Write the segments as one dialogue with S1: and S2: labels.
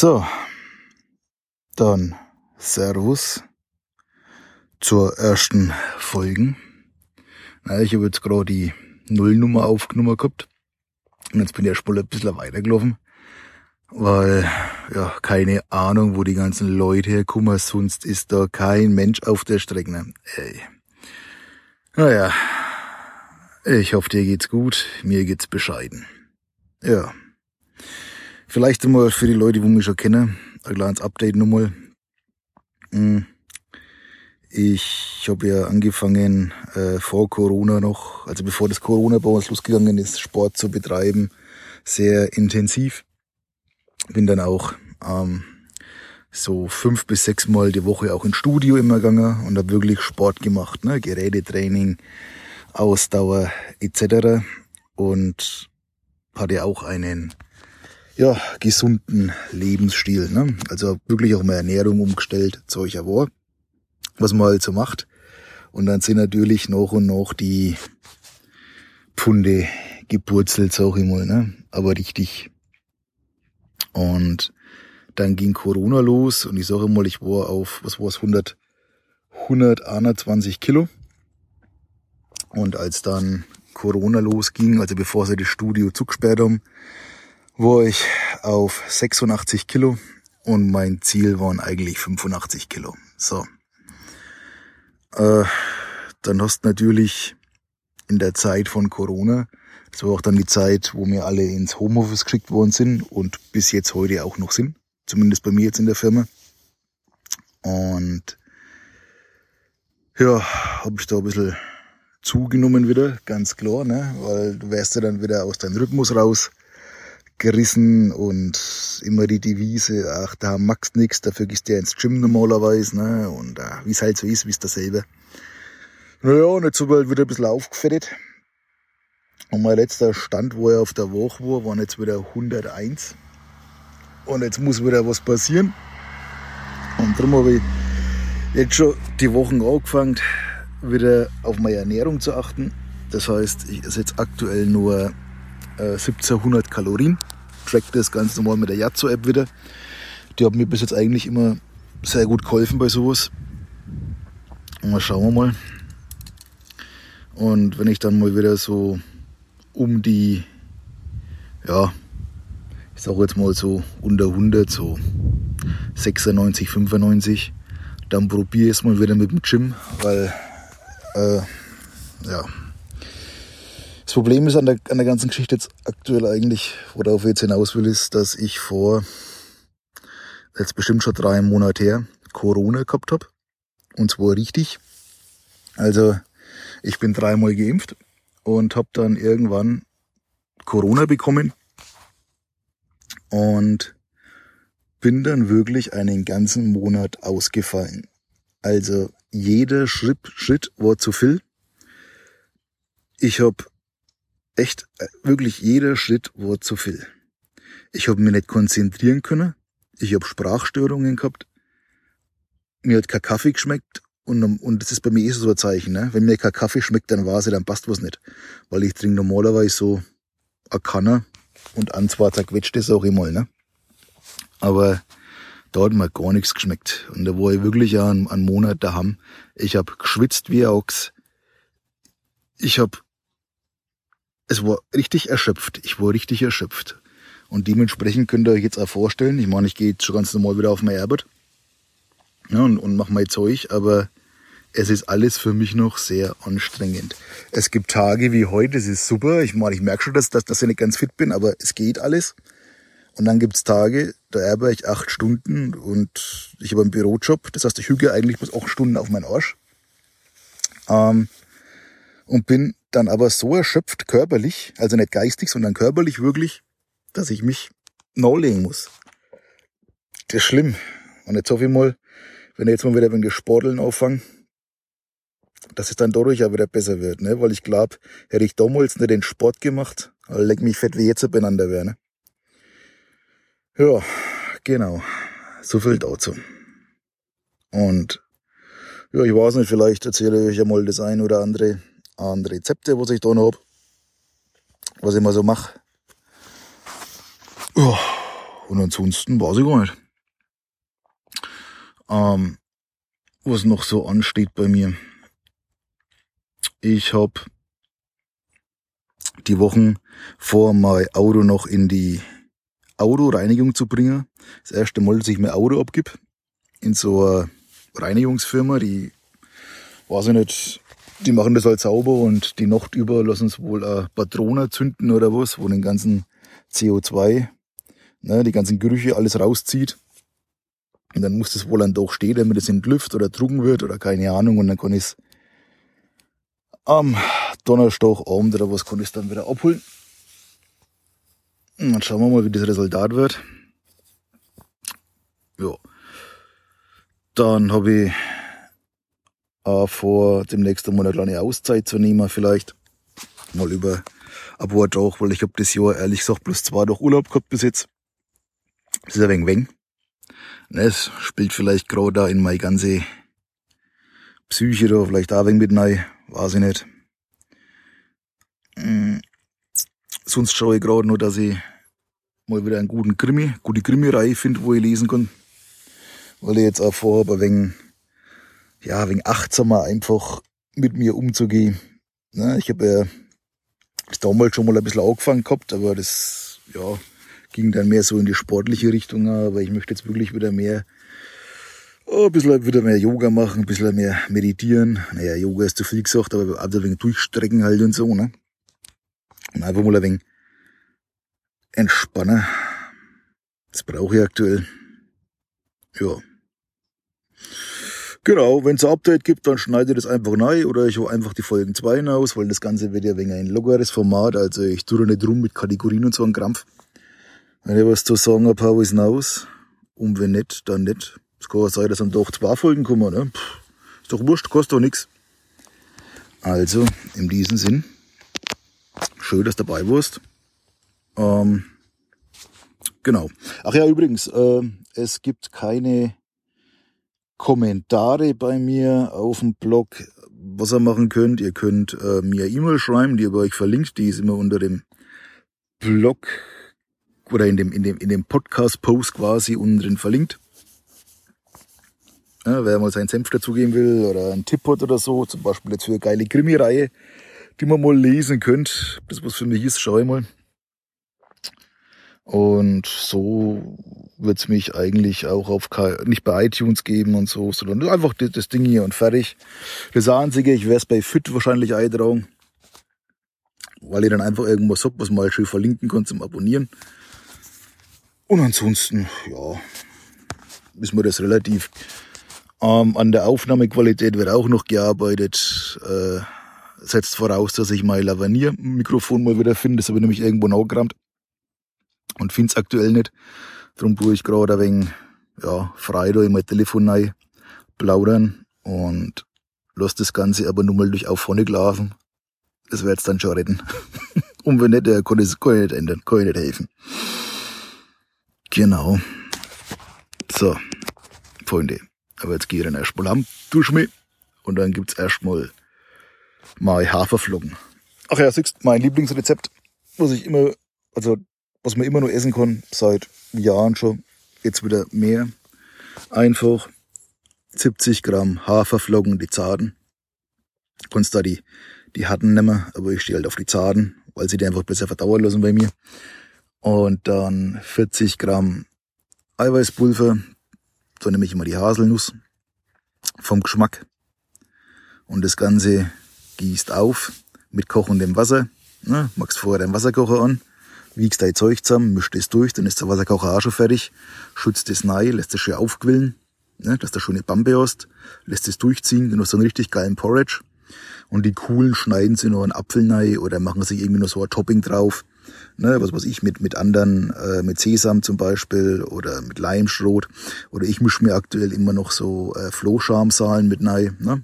S1: So, dann Servus zur ersten Folge. Na, ich habe jetzt gerade die Nullnummer aufgenommen gehabt und jetzt bin ich erst mal ein bisschen weitergelaufen, weil ja keine Ahnung, wo die ganzen Leute herkommen, sonst ist da kein Mensch auf der Strecke. Ey. Naja, ich hoffe, dir geht's gut, mir geht's bescheiden. Ja. Vielleicht einmal für die Leute, die mich schon kennen, ein kleines Update nochmal. Hm. Ich habe ja angefangen, äh, vor Corona noch, also bevor das Corona bei uns losgegangen ist, Sport zu betreiben, sehr intensiv. Bin dann auch ähm, so fünf bis sechs Mal die Woche auch ins Studio immer gegangen und habe wirklich Sport gemacht, ne? Gerätetraining, Ausdauer etc. Und hatte auch einen ja, gesunden Lebensstil. Ne? Also wirklich auch mal Ernährung umgestellt, Zeug war, was man halt so macht. Und dann sind natürlich noch und noch die Pfunde gepurzelt, sag ich mal, ne? aber richtig. Und dann ging Corona los und ich sage mal, ich war auf, was war es, 100, 121 Kilo. Und als dann Corona losging, also bevor sie das Studio zugesperrt haben, war ich auf 86 Kilo und mein Ziel waren eigentlich 85 Kilo. So. Äh, dann hast du natürlich in der Zeit von Corona, das war auch dann die Zeit, wo wir alle ins Homeoffice geschickt worden sind und bis jetzt heute auch noch sind, zumindest bei mir jetzt in der Firma. Und ja, habe ich da ein bisschen zugenommen wieder, ganz klar, ne? weil du wärst ja dann wieder aus deinem Rhythmus raus gerissen und immer die Devise, ach, da magst nix, dafür gehst du ja ins Gym normalerweise, ne? Und äh, wie es halt so ist, wie es dasselbe. Naja, und jetzt habe ich halt wieder ein bisschen aufgefettet. Und mein letzter Stand, wo er auf der Woche war, waren jetzt wieder 101. Und jetzt muss wieder was passieren. Und darum habe ich jetzt schon die Wochen angefangen, wieder auf meine Ernährung zu achten. Das heißt, ich esse jetzt aktuell nur 1700 äh, Kalorien. Track das ganz normal mit der Yazzo-App wieder. Die haben mir bis jetzt eigentlich immer sehr gut geholfen bei sowas. Und mal schauen wir mal. Und wenn ich dann mal wieder so um die, ja, ich sage jetzt mal so unter 100, so 96, 95, dann probiere ich es mal wieder mit dem Gym, weil, äh, ja, das Problem ist an der, an der ganzen Geschichte jetzt aktuell eigentlich, worauf ich jetzt hinaus will, ist, dass ich vor jetzt bestimmt schon drei Monate her Corona gehabt habe. Und zwar richtig. Also ich bin dreimal geimpft und habe dann irgendwann Corona bekommen und bin dann wirklich einen ganzen Monat ausgefallen. Also jeder Schritt, Schritt war zu viel. Ich habe echt, äh, wirklich jeder Schritt war zu viel. Ich habe mich nicht konzentrieren können. Ich habe Sprachstörungen gehabt. Mir hat kein Kaffee geschmeckt. Und, und das ist bei mir eh so ein Zeichen. Ne? Wenn mir kein Kaffee schmeckt, dann weiß ich, dann passt was nicht. Weil ich trinke normalerweise so ein Kanner und an zwei zerquetscht das auch immer. Ne? Aber da hat mir gar nichts geschmeckt. Und da war ich wirklich einen, einen Monat daheim. Ich habe geschwitzt wie ein Ochs. Ich habe es war richtig erschöpft. Ich war richtig erschöpft. Und dementsprechend könnt ihr euch jetzt auch vorstellen, ich meine, ich gehe jetzt schon ganz normal wieder auf mein Arbeit ja, und, und mache mein Zeug, aber es ist alles für mich noch sehr anstrengend. Es gibt Tage wie heute, es ist super. Ich meine, ich merke schon, dass, dass, dass ich nicht ganz fit bin, aber es geht alles. Und dann gibt's Tage, da arbeite ich acht Stunden und ich habe einen Bürojob. Das heißt, ich hüge eigentlich bis acht Stunden auf meinen Arsch. Ähm, und bin dann aber so erschöpft körperlich, also nicht geistig, sondern körperlich wirklich, dass ich mich nachlegen muss. Das ist schlimm. Und jetzt hoffe ich mal, wenn ich jetzt mal wieder ein Gesporteln auffange, dass es dann dadurch auch wieder besser wird, ne? Weil ich glaube, hätte ich damals nicht den Sport gemacht, leck mich fett wie jetzt beieinander wäre, ne? Ja, genau. So viel dazu. Und ja, ich weiß nicht, vielleicht erzähle ich euch einmal das ein oder andere an Rezepte, was ich da noch hab, was ich mal so mache. und ansonsten weiß ich gar nicht. Ähm, was noch so ansteht bei mir. Ich hab die Wochen vor, mein Auto noch in die Autoreinigung zu bringen. Das erste Mal, dass ich mein Auto abgib. In so einer Reinigungsfirma, die, weiß ich nicht, die machen das halt sauber und die Nacht über lassen es wohl eine Patrone zünden oder was, wo den ganzen CO2, ne, die ganzen Gerüche alles rauszieht. Und dann muss das wohl dann doch stehen, damit es entlüft oder trugen wird oder keine Ahnung. Und dann kann ich es am Donnerstagabend oder was kann ich dann wieder abholen. Und dann schauen wir mal, wie das Resultat wird. Ja. Dann habe ich äh, vor, demnächst einmal eine kleine Auszeit zu nehmen, vielleicht. Mal über ein paar Tage, weil ich habe das Jahr ehrlich gesagt bloß zwei Tage Urlaub gehabt bis jetzt. Das ist ein wenig wenig. Ne, es spielt vielleicht gerade da in meine ganze Psyche da, vielleicht auch ein wenig mit rein, weiß ich nicht. Hm. Sonst schaue ich gerade nur, dass ich mal wieder einen guten Krimi, gute Krimi-Reihe finde, wo ich lesen kann. Weil ich jetzt auch vorhabe, ein wenig ja, wegen achtsamer einfach mit mir umzugehen. Ne, ich habe ja das damals schon mal ein bisschen angefangen gehabt, aber das, ja, ging dann mehr so in die sportliche Richtung, aber ich möchte jetzt wirklich wieder mehr, oh, ein bisschen wieder mehr Yoga machen, ein bisschen mehr meditieren. Naja, Yoga ist zu viel gesagt, aber auch ein wenig durchstrecken halt und so, ne? Und einfach mal ein wenig entspannen. Das brauche ich aktuell. Ja. Genau, wenn es ein Update gibt, dann schneide ich das einfach neu oder ich hole einfach die Folgen 2 aus, weil das Ganze wird ja wegen ein lockeres Format, also ich tue da nicht rum mit Kategorien und so einen Krampf. Wenn ich was zu sagen habe, hau ich aus. Und wenn nicht, dann nicht. Es kann auch sein, dass dann doch zwei Folgen kommen, ne? Pff, ist doch wurscht, kostet doch nix. Also, in diesem Sinn, schön, dass du dabei warst. Ähm, genau. Ach ja, übrigens, äh, es gibt keine Kommentare bei mir auf dem Blog, was ihr machen könnt. Ihr könnt äh, mir E-Mail schreiben, die ihr bei euch verlinkt. Die ist immer unter dem Blog oder in dem, in dem, in dem Podcast-Post quasi unten drin verlinkt. Ja, wer mal seinen Senf dazugeben will oder einen Tipp hat oder so, zum Beispiel jetzt für eine geile Krimi-Reihe, die man mal lesen könnt. Das was für mich ist, schau ich mal. Und so wird's mich eigentlich auch auf nicht bei iTunes geben und so, sondern einfach das Ding hier und fertig. Das Einzige, ich es bei Fit wahrscheinlich eintragen, weil ich dann einfach irgendwas hab, was mal schön verlinken kann zum Abonnieren. Und ansonsten, ja, ist mir das relativ. Ähm, an der Aufnahmequalität wird auch noch gearbeitet. Äh, setzt voraus, dass ich mein Lavanier-Mikrofon mal wieder finde. Das habe ich nämlich irgendwo nachgerammt und find's aktuell nicht. Darum tue ich gerade ein wenig, ja, frei da in mein Telefon rein, plaudern und lass das Ganze aber nur mal durch Auphonic laufen. Das wird's dann schon retten. und wenn nicht, der kann, das, kann ich nicht ändern, kann ich nicht helfen. Genau. So, Freunde. Aber jetzt gehe ich dann erstmal am, dusch mich und dann gibt's erstmal mal Haferflocken. Ach ja, siehst mein Lieblingsrezept, was ich immer, also was man immer nur essen kann, seit Jahren schon, jetzt wieder mehr. Einfach 70 Gramm Haferflocken, die zarten. Kannst da die, die harten nehmen, aber ich stehe halt auf die zarten, weil sie die einfach besser verdauern lassen bei mir. Und dann 40 Gramm Eiweißpulver. Da nehme ich immer die Haselnuss vom Geschmack. Und das Ganze gießt auf mit kochendem Wasser. Ne, machst vorher deinen Wasserkocher an wiegst dein Zeug zusammen, mischt es durch, dann ist der Wasserkocher auch schon fertig, schützt es rein, lässt es schön aufquillen, ne, dass du schöne Bambe hast, lässt es durchziehen, dann hast du einen richtig geilen Porridge. Und die coolen schneiden sie noch einen Apfel rein oder machen sich irgendwie noch so ein Topping drauf. Ne, was weiß ich, mit, mit anderen, äh, mit Sesam zum Beispiel oder mit Leimschrot. Oder ich mische mir aktuell immer noch so äh, Flohschamsalen mit rein. Ne?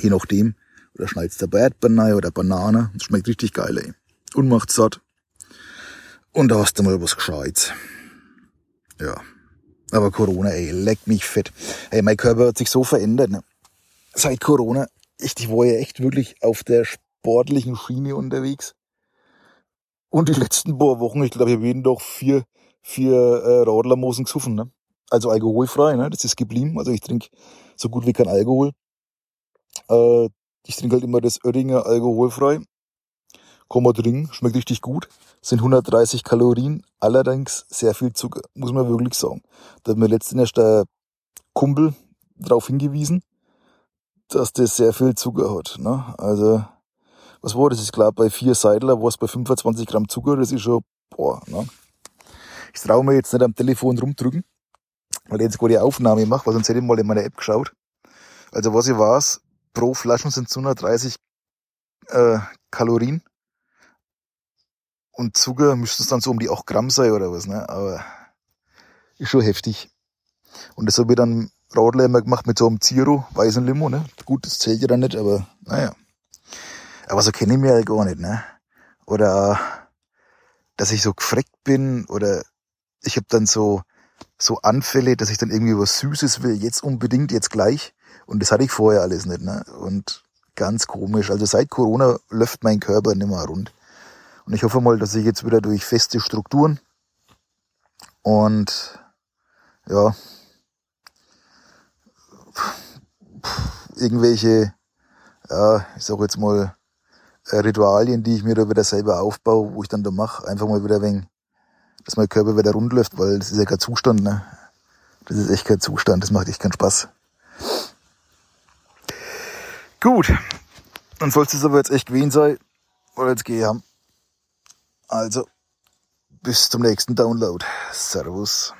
S1: Je nachdem. Oder schneidest du Erdbeeren oder Banane. Das schmeckt richtig geil, ey. Und macht satt. Und da hast du mal was Gescheites. Ja. Aber Corona, ey, leck mich fett. Ey, mein Körper hat sich so verändert, ne? Seit Corona. Ich, ich war ja echt wirklich auf der sportlichen Schiene unterwegs. Und die letzten paar Wochen, ich glaube, ich habe jeden Tag vier, für äh, Radlermosen gesoffen, ne? Also alkoholfrei, ne? Das ist geblieben. Also ich trinke so gut wie kein Alkohol. Äh, ich trinke halt immer das Oettinger alkoholfrei. Kann man trinken, schmeckt richtig gut. Sind 130 Kalorien, allerdings sehr viel Zucker, muss man wirklich sagen. Da hat mir letztens der Kumpel darauf hingewiesen, dass das sehr viel Zucker hat. Ne? Also, was war das? Ich glaube, bei vier Seidler war es bei 25 Gramm Zucker, das ist schon, boah, ne? Ich traue mir jetzt nicht am Telefon rumdrücken, weil ich jetzt gerade die Aufnahme mache, weil sonst hätte ich mal in meiner App geschaut. Also was ich weiß, pro Flaschen sind es 130 äh, Kalorien. Und Zucker müsste es dann so um die 8 Gramm sein oder was, ne? Aber ist schon heftig. Und das habe ich dann Radler immer gemacht mit so einem Zero, weißen Limo, ne? Gut, das zählt ja dann nicht, aber naja. Aber so kenne ich mich halt gar nicht, ne? Oder dass ich so gefreckt bin oder ich habe dann so so Anfälle, dass ich dann irgendwie was Süßes will, jetzt unbedingt, jetzt gleich. Und das hatte ich vorher alles nicht, ne? Und ganz komisch. Also seit Corona läuft mein Körper nicht mehr rund. Und ich hoffe mal, dass ich jetzt wieder durch feste Strukturen und ja, irgendwelche, ja, ich sag jetzt mal, äh, Ritualien, die ich mir da wieder selber aufbaue, wo ich dann da mache, einfach mal wieder wegen, dass mein Körper wieder rund läuft, weil das ist ja kein Zustand, ne? Das ist echt kein Zustand, das macht echt keinen Spaß. Gut, dann soll es aber jetzt echt gewesen sein, oder jetzt gehe haben. Also, bis zum nächsten Download. Servus.